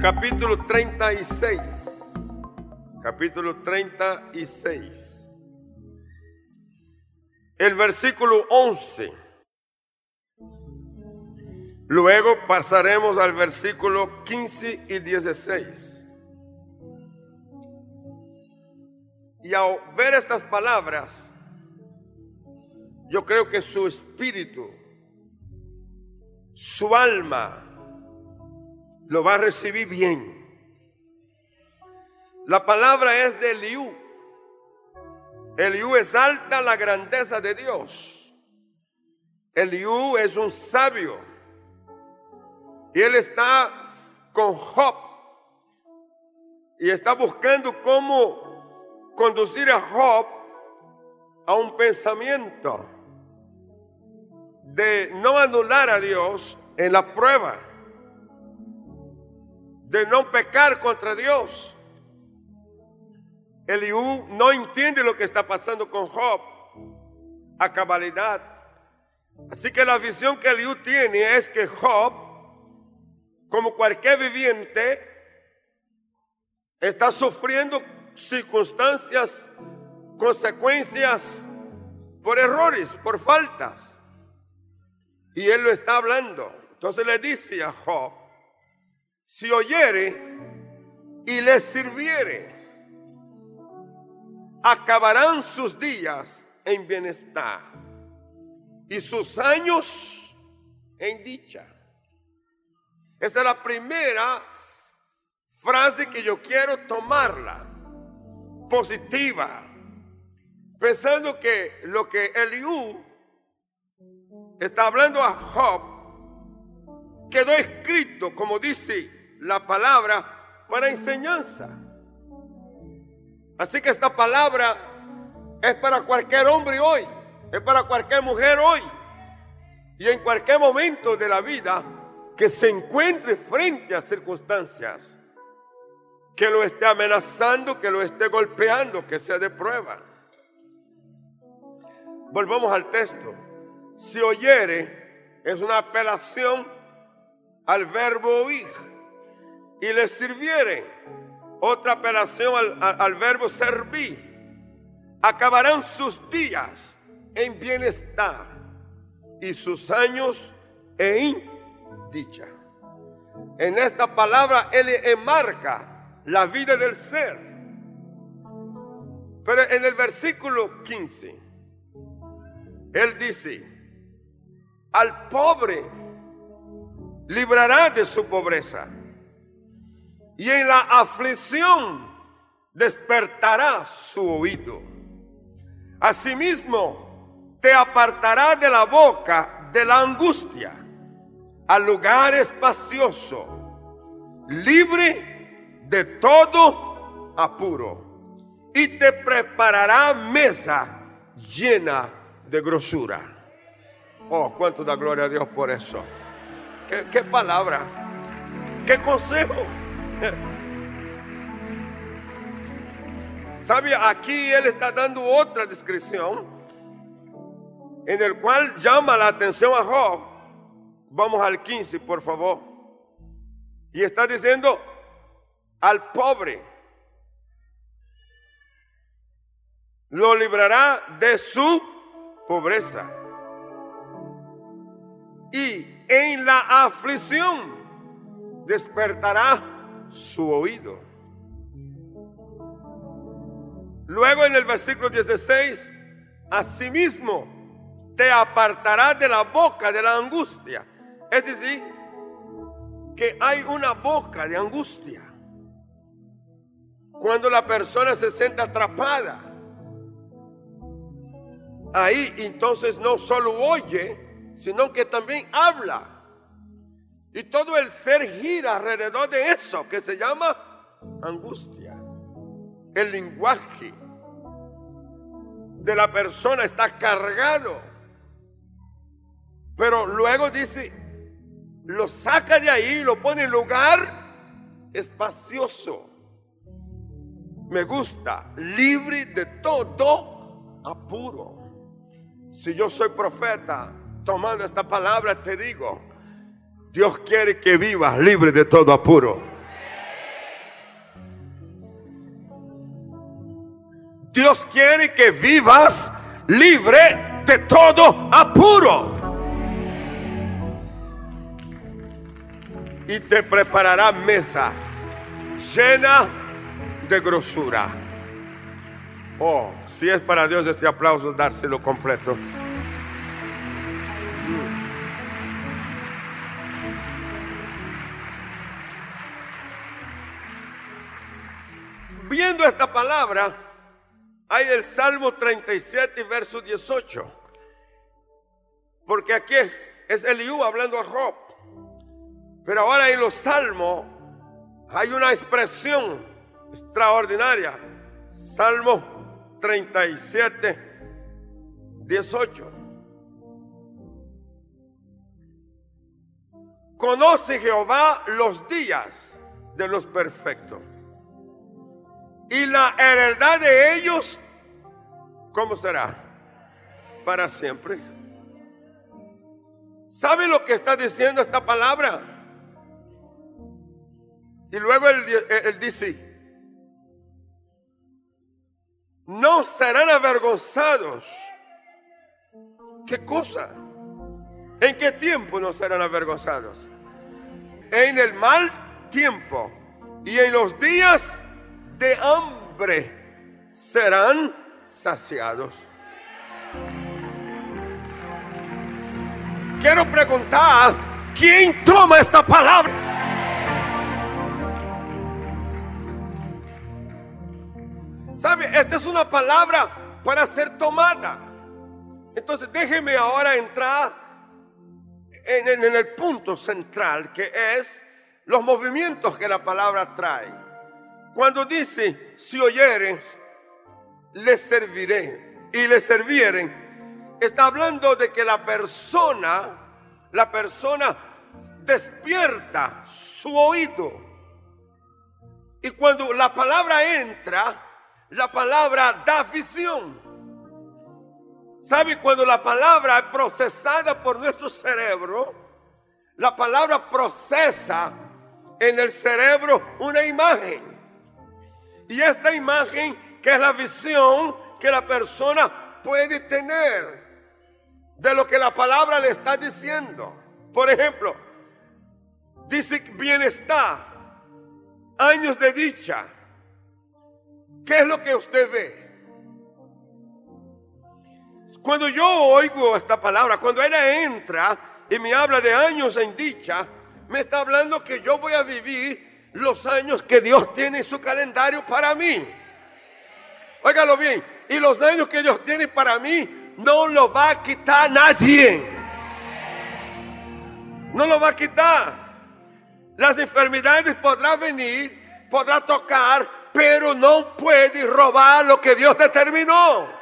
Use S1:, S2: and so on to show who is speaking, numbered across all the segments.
S1: capítulo 36. Capítulo 36. El versículo 11. Luego pasaremos al versículo 15 y 16. Y al ver estas palabras, yo creo que su espíritu, su alma, lo va a recibir bien. La palabra es de Eliú. Eliú exalta la grandeza de Dios. Eliú es un sabio. Y él está con Job. Y está buscando cómo conducir a Job a un pensamiento de no anular a Dios en la prueba, de no pecar contra Dios. Eliú no entiende lo que está pasando con Job a cabalidad. Así que la visión que Eliú tiene es que Job, como cualquier viviente, está sufriendo circunstancias, consecuencias por errores, por faltas. Y él lo está hablando. Entonces le dice a Job, si oyere y le sirviere, acabarán sus días en bienestar y sus años en dicha. Esta es la primera frase que yo quiero tomarla, positiva, pensando que lo que Eliú está hablando a Job quedó escrito, como dice la palabra, para enseñanza. Así que esta palabra es para cualquier hombre hoy, es para cualquier mujer hoy y en cualquier momento de la vida que se encuentre frente a circunstancias que lo esté amenazando, que lo esté golpeando, que sea de prueba. Volvamos al texto. Si oyere es una apelación al verbo oír y le sirviere otra apelación al, verbo servir. Acabarán sus días en bienestar y sus años en dicha. En esta palabra Él enmarca la vida del ser. Pero en el versículo 15, Él dice, al pobre librará de su pobreza y en la aflicción despertará su oído. Asimismo, te apartará de la boca de la angustia al lugar espacioso, libre de todo apuro, y te preparará mesa llena de grosura. Oh, cuánto da gloria a Dios por eso. ¿Qué, qué palabra? ¿Qué consejo? ¿Sabe? Aquí él está dando otra descripción en el cual llama la atención a Job. Vamos al 15, por favor. Y está diciendo al pobre. Lo librará de su pobreza. Y en la aflicción despertará su oído. Luego en el versículo 16, asimismo te apartará de la boca de la angustia. Es decir, que hay una boca de angustia. Cuando la persona se siente atrapada, ahí entonces no solo oye, sino que también habla. Y todo el ser gira alrededor de eso que se llama angustia. El lenguaje de la persona está cargado. Pero luego dice, lo saca de ahí, lo pone en lugar espacioso. Me gusta, libre de todo apuro. Si yo soy profeta, tomando esta palabra, te digo, Dios quiere que vivas libre de todo apuro. Dios quiere que vivas libre de todo apuro. Y te preparará mesa llena de grosura. Oh, si es para Dios este aplauso, dárselo completo. Esta palabra, hay el Salmo 37, verso 18. Porque aquí es Eliú hablando a Job. Pero ahora en los salmos hay una expresión extraordinaria. Salmo 37, 18. Conoce Jehová los días de los perfectos. Y la heredad de ellos, ¿cómo será? Para siempre. ¿Sabe lo que está diciendo esta palabra? Y luego él, dice, no serán avergonzados. ¿Qué cosa? ¿En qué tiempo no serán avergonzados? En el mal tiempo y en los días de hambre serán saciados. Quiero preguntar, ¿quién toma esta palabra? ¿Sabe? Esta es una palabra para ser tomada. Entonces déjeme ahora entrar en, en, el punto central que es los movimientos que la palabra trae. Cuando dice, si oyeres, les serviré y les servieren, está hablando de que la persona, la persona despierta su oído. Y cuando la palabra entra, la palabra da visión. ¿Sabe? Cuando la palabra es procesada por nuestro cerebro, la palabra procesa en el cerebro una imagen. Y esta imagen, que es la visión que la persona puede tener de lo que la palabra le está diciendo. Por ejemplo, dice bienestar, años de dicha. ¿Qué es lo que usted ve? Cuando yo oigo esta palabra, cuando ella entra y me habla de años en dicha, me está hablando que yo voy a vivir los años que Dios tiene en su calendario para mí. Óigalo bien. Y los años que Dios tiene para mí no lo va a quitar nadie. No lo va a quitar. Las enfermedades podrán venir, podrá tocar, pero no puede robar lo que Dios determinó.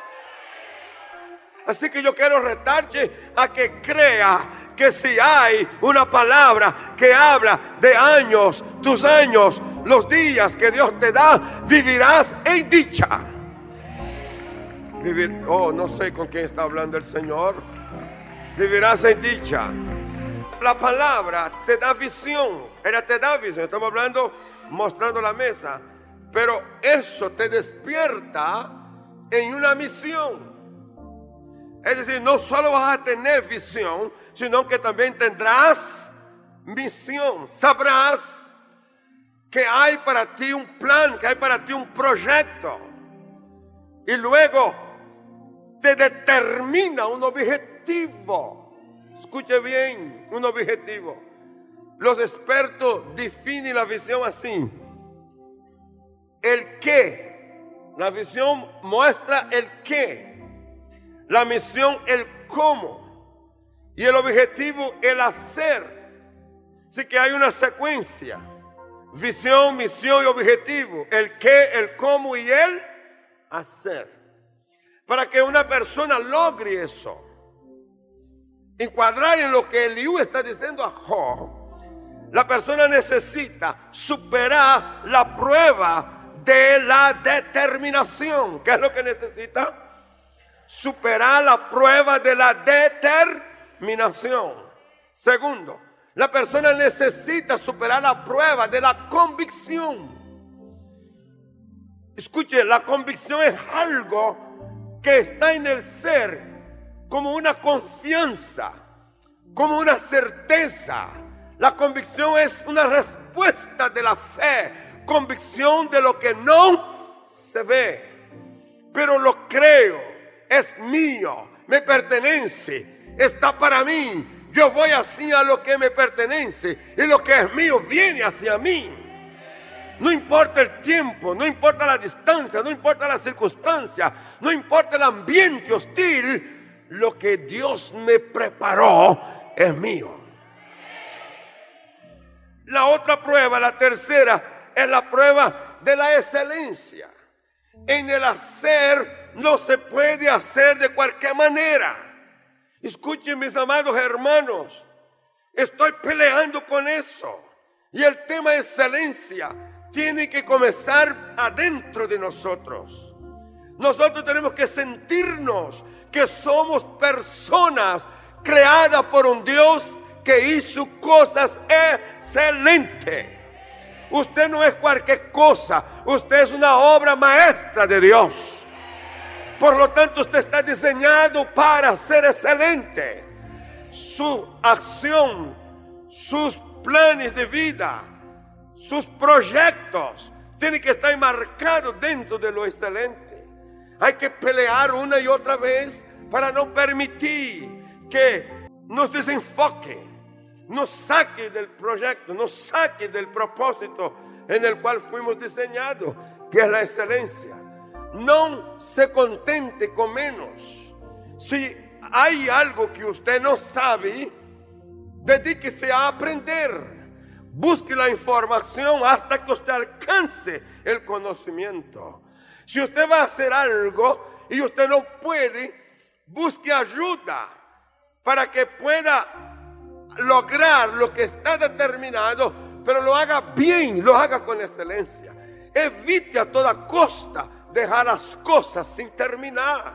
S1: Así que yo quiero retarte a que crea que si hay una palabra que habla de años, tus años, los días que Dios te da, vivirás en dicha. Vivir, oh, no sé con quién está hablando el Señor. Vivirás en dicha. La palabra te da visión. Ella te da visión. Estamos hablando, mostrando la mesa. Pero eso te despierta en una misión. Es decir, no solo vas a tener visión, sino que también tendrás misión. Sabrás que hay para ti un plan, que hay para ti un proyecto. Y luego te determina un objetivo. Escuche bien, un objetivo. Los expertos definen la visión así. El qué. La visión muestra el qué. La misión, el cómo. Y el objetivo, el hacer. Así que hay una secuencia. Visión, misión y objetivo. El qué, el cómo y el hacer. Para que una persona logre eso. Encuadrar en lo que Eliú está diciendo a. La persona necesita superar la prueba de la determinación. ¿Qué es lo que necesita? Superar la prueba de la determinación. Segundo, la persona necesita superar la prueba de la convicción. Escuche, la convicción es algo que está en el ser como una confianza, como una certeza. La convicción es una respuesta de la fe, convicción de lo que no se ve, pero lo creo, es mío, me pertenece, está para mí. Yo voy hacia lo que me pertenece y lo que es mío viene hacia mí. No importa el tiempo, no importa la distancia, no importa la circunstancia, no importa el ambiente hostil, lo que Dios me preparó es mío. La otra prueba, la tercera, es la prueba de la excelencia. En el hacer no se puede hacer de cualquier manera. Escuchen mis amados hermanos, estoy peleando con eso. Y el tema excelencia tiene que comenzar adentro de nosotros. Nosotros tenemos que sentirnos que somos personas creadas por un Dios que hizo cosas excelentes. Usted no es cualquier cosa, usted es una obra maestra de Dios. Por lo tanto, usted está diseñado para ser excelente. Su acción, sus planes de vida, sus proyectos tienen que estar marcados dentro de lo excelente. Hay que pelear una y otra vez para no permitir que nos desenfoque nos saque del proyecto, nos saque del propósito en el cual fuimos diseñados, que es la excelencia. No se contente con menos. Si hay algo que usted no sabe, dedíquese a aprender. Busque la información hasta que usted alcance el conocimiento. Si usted va a hacer algo y usted no puede, busque ayuda para que pueda lograr lo que está determinado, pero lo haga bien, lo haga con excelencia. Evite a toda costa dejar las cosas sin terminar.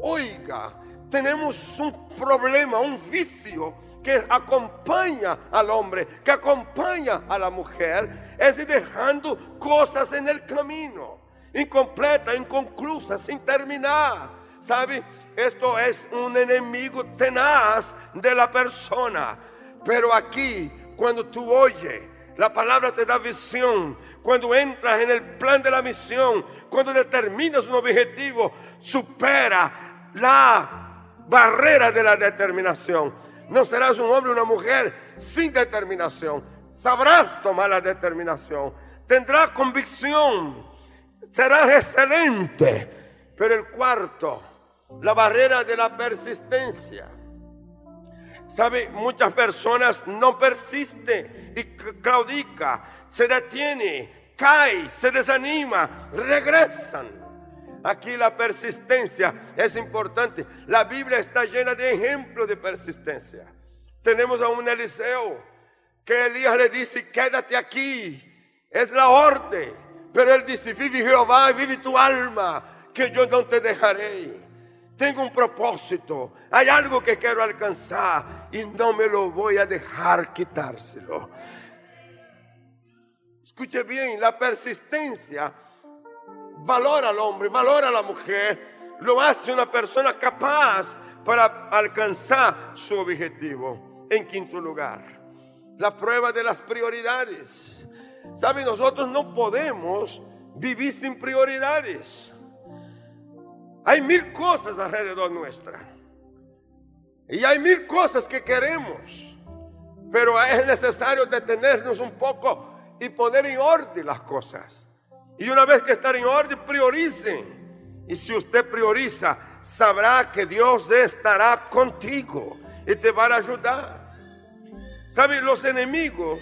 S1: Oiga, tenemos un problema, un vicio que acompaña al hombre, que acompaña a la mujer, es dejando cosas en el camino, incompleta, inconclusa, sin terminar. ¿Sabe? Esto es un enemigo tenaz de la persona. Pero aquí, cuando tú oyes, la palabra te da visión. Cuando entras en el plan de la misión, cuando determinas un objetivo, supera la barrera de la determinación. No serás un hombre o una mujer sin determinación. Sabrás tomar la determinación. Tendrás convicción. Serás excelente. Pero el cuarto, la barrera de la persistencia. Sabe, muchas personas no persisten y claudica, se detiene, cae, se desanima, regresan. Aquí la persistencia es importante. La Biblia está llena de ejemplos de persistencia. Tenemos a un Eliseo que Elías le dice, quédate aquí, es la orden. Pero él dice, vive Jehová, vive tu alma, que yo no te dejaré. Tengo un propósito, hay algo que quiero alcanzar y no me lo voy a dejar quitárselo. Escuche bien, la persistencia valora al hombre, valora a la mujer, lo hace una persona capaz para alcanzar su objetivo. En quinto lugar, la prueba de las prioridades. Saben, nosotros no podemos vivir sin prioridades. Hay mil cosas alrededor nuestra. Y hay mil cosas que queremos. Pero es necesario detenernos un poco y poner en orden las cosas. Y una vez que están en orden, prioricen. Y si usted prioriza, sabrá que Dios estará contigo y te va a ayudar. ¿Saben? Los enemigos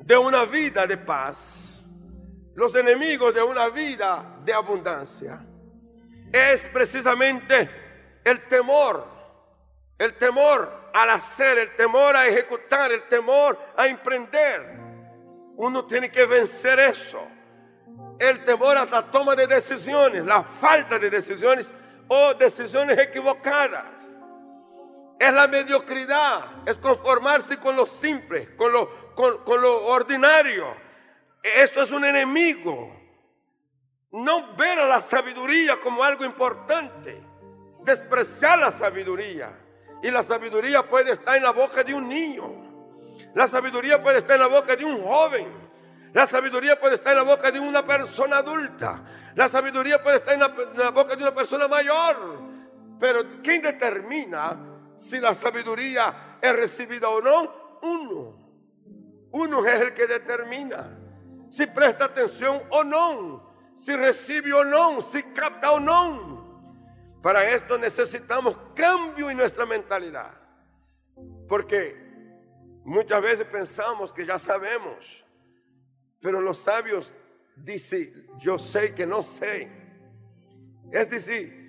S1: de una vida de paz los enemigos de una vida de abundancia es precisamente el temor, el temor al hacer, el temor a ejecutar, el temor a emprender. Uno tiene que vencer eso. El temor a la toma de decisiones, la falta de decisiones o decisiones equivocadas. Es la mediocridad, es conformarse con lo simple, con lo, con, lo ordinario esto es un enemigo no ver a la sabiduría como algo importante, despreciar la sabiduría. Y la sabiduría puede estar en la boca de un niño. La sabiduría puede estar en la boca de un joven. La sabiduría puede estar en la boca de una persona adulta. La sabiduría puede estar en la, boca de una persona mayor. Pero ¿quién determina si la sabiduría es recibida o no? Uno. Uno es el que determina si presta atención o no si recibe o no, si capta o no. Para esto necesitamos cambio en nuestra mentalidad. Porque muchas veces pensamos que ya sabemos, pero los sabios dicen, yo sé que no sé. Es decir,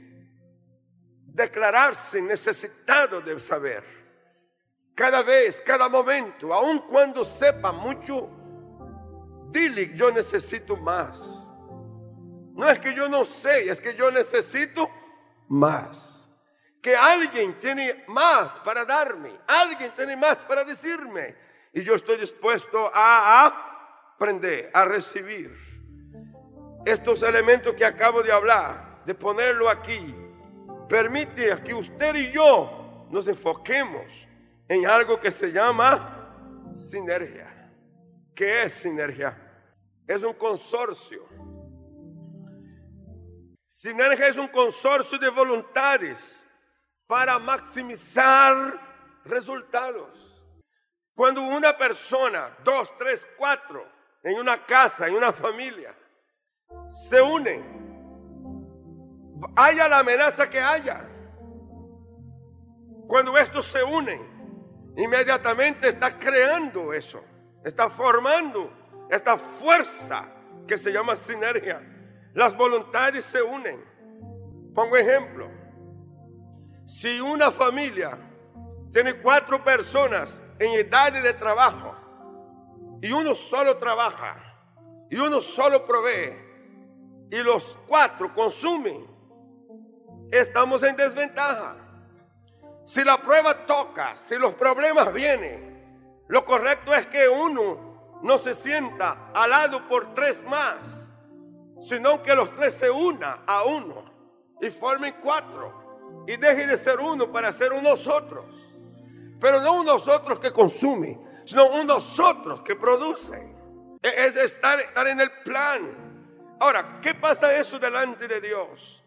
S1: declararse necesitado de saber. Cada vez, cada momento, aun cuando sepa mucho, dile, yo necesito más. No es que yo no sé, es que yo necesito más. Que alguien tiene más para darme, alguien tiene más para decirme. Y yo estoy dispuesto a aprender, a recibir. Estos elementos que acabo de hablar, de ponerlo aquí, permite que usted y yo nos enfoquemos en algo que se llama sinergia. ¿Qué es sinergia? Es un consorcio Sinergia es un consorcio de voluntades para maximizar resultados. Cuando una persona, dos, tres, cuatro, en una casa, en una familia, se unen, haya la amenaza que haya, cuando estos se unen, inmediatamente está creando eso, está formando esta fuerza que se llama sinergia. Las voluntades se unen. Pongo ejemplo. Si una familia tiene cuatro personas en edad de trabajo y uno solo trabaja y uno solo provee y los cuatro consumen, estamos en desventaja. Si la prueba toca, si los problemas vienen, lo correcto es que uno no se sienta al lado por tres más sino que los tres se una a uno y formen cuatro y dejen de ser uno para ser un nosotros. Pero no un nosotros que consume, sino un nosotros que produce. E-, es estar, estar en el plan. Ahora, ¿qué pasa eso delante de Dios?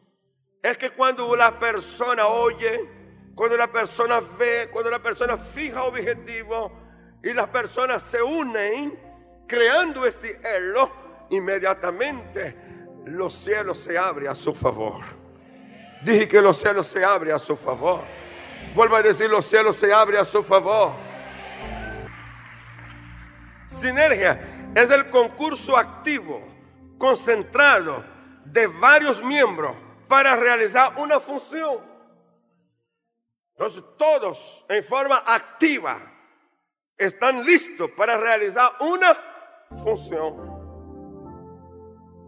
S1: Es que cuando la persona oye, cuando la persona ve, cuando la persona fija objetivo y las personas se unen creando este elo, inmediatamente los cielos se abren a su favor. Dije que los cielos se abren a su favor. Vuelvo a decir, los cielos se abren a su favor. Sinergia es el concurso activo, concentrado de varios miembros para realizar una función. Entonces todos en forma activa están listos para realizar una función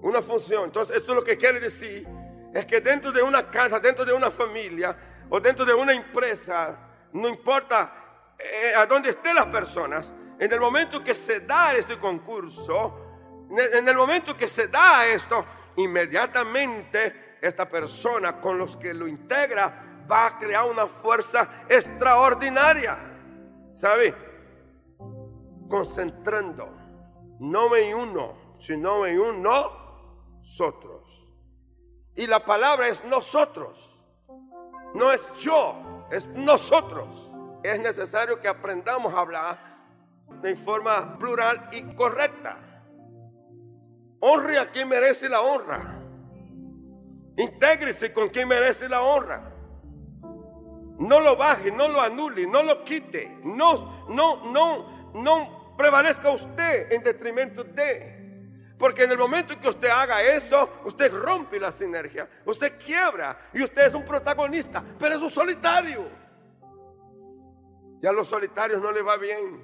S1: una función. Entonces, esto lo que quiere decir es que dentro de una casa, dentro de una familia o dentro de una empresa, no importa eh, a dónde estén las personas, en el momento que se da este concurso, en el momento que se da esto, inmediatamente esta persona con los que lo integra va a crear una fuerza extraordinaria. ¿Sabe? Concentrando, no en uno, sino en uno nosotros. Y la palabra es nosotros. No es yo, es nosotros. Es necesario que aprendamos a hablar de forma plural y correcta. Honre a quien merece la honra. Intégrese con quien merece la honra. No lo baje, no lo anule, no lo quite. No, no, no, no prevalezca usted en detrimento de. Porque en el momento en que usted haga eso, usted rompe la sinergia, usted quiebra y usted es un protagonista, pero es un solitario. Y a los solitarios no le va bien.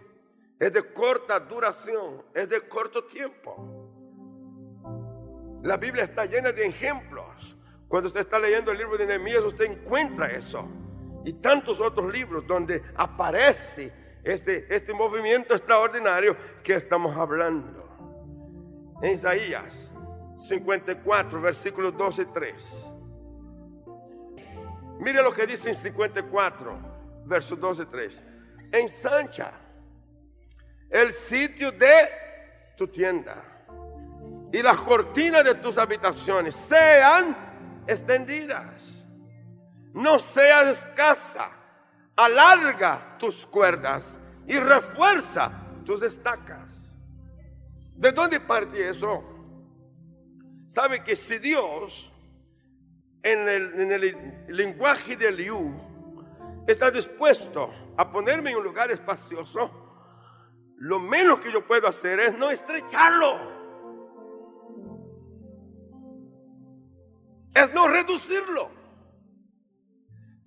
S1: Es de corta duración, es de corto tiempo. La Biblia está llena de ejemplos. Cuando usted está leyendo el libro de Nehemías, usted encuentra eso. Y tantos otros libros donde aparece este, este movimiento extraordinario que estamos hablando en Isaías 54, versículos 12 y 3. Mire lo que dice en 54, versos 12 y 3. Ensancha el sitio de tu tienda y las cortinas de tus habitaciones sean extendidas. No seas escasa, alarga tus cuerdas y refuerza tus estacas. ¿De dónde parte eso? Sabe que si Dios en el, lenguaje del Liu está dispuesto a ponerme en un lugar espacioso, lo menos que yo puedo hacer es no estrecharlo. Es no reducirlo.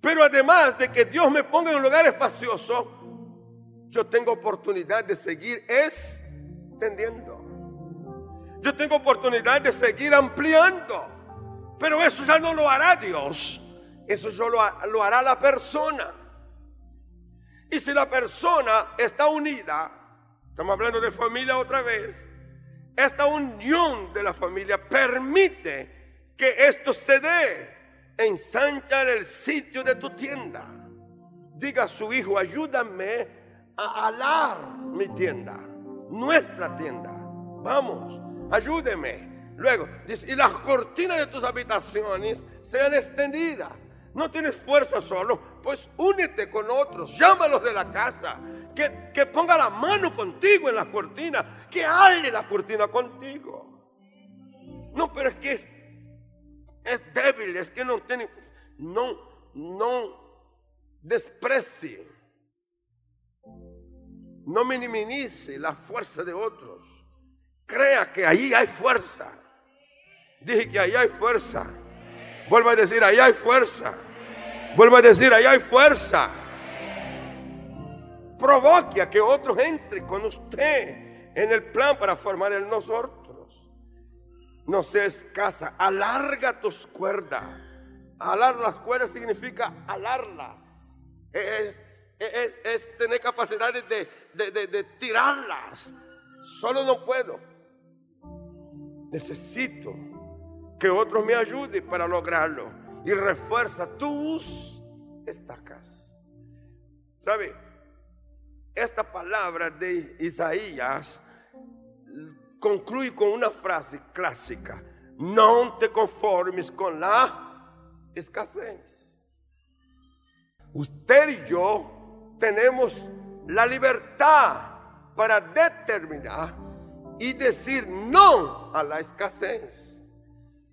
S1: Pero además de que Dios me ponga en un lugar espacioso, yo tengo oportunidad de seguir extendiendo. Yo tengo oportunidad de seguir ampliando. Pero eso ya no lo hará Dios. Eso solo lo hará la persona. Y si la persona está unida, estamos hablando de familia otra vez, esta unión de la familia permite que esto se dé. Ensancha el sitio de tu tienda. Diga a su hijo, ayúdame a alar mi tienda, nuestra tienda. Vamos, ayúdeme. Luego, dice, y las cortinas de tus habitaciones sean extendidas. No tienes fuerza solo, pues únete con otros, llámalos de la casa, que, que ponga la mano contigo en la cortina, que ale la cortina contigo. No, pero es que es, es débil, es que no tiene, no, no desprecie, no minimice la fuerza de otros. Crea que ahí hay fuerza. Dije que ahí hay fuerza. Vuelvo a decir, ahí hay fuerza. Vuelvo a decir, ahí hay fuerza. Provoque a que otros entren con usted en el plan para formar en nosotros. No se escasa, alarga tus cuerdas. Alar las cuerdas significa alarlas. Es, es, tener capacidades de, de tirarlas. Solo no puedo. Necesito que otros me ayuden para lograrlo. Y refuerza tus estacas. ¿Sabe? Esta palabra de Isaías concluye con una frase clásica. No te conformes con la escasez. Usted y yo tenemos la libertad para determinar y decir no a la escasez.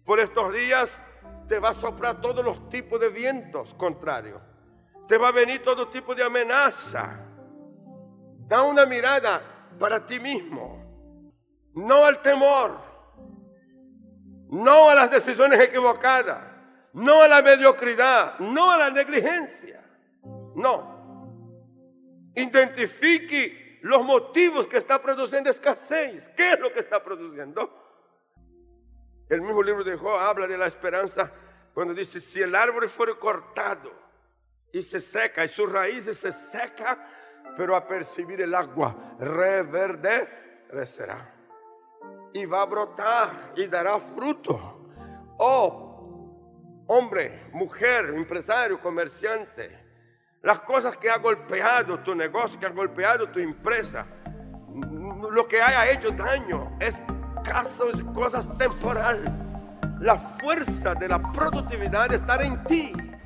S1: Por estos días te va a soplar todos los tipos de vientos contrarios. Te va a venir todo tipo de amenaza. Da una mirada para ti mismo. No al temor. No a las decisiones equivocadas. No a la mediocridad. No a la negligencia. No. Identifique los motivos que está produciendo escasez. ¿Qué es lo que está produciendo? El mismo libro de Job habla de la esperanza cuando dice, si el árbol fuera cortado y se seca y sus raíces se seca, pero a percibir el agua reverdecerá y va a brotar y dará fruto. Oh, hombre, mujer, empresario, comerciante, las cosas que ha golpeado tu negocio, que ha golpeado tu empresa, lo que haya hecho daño es casos, cosas temporales. La fuerza de la productividad está en ti.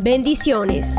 S2: Bendiciones.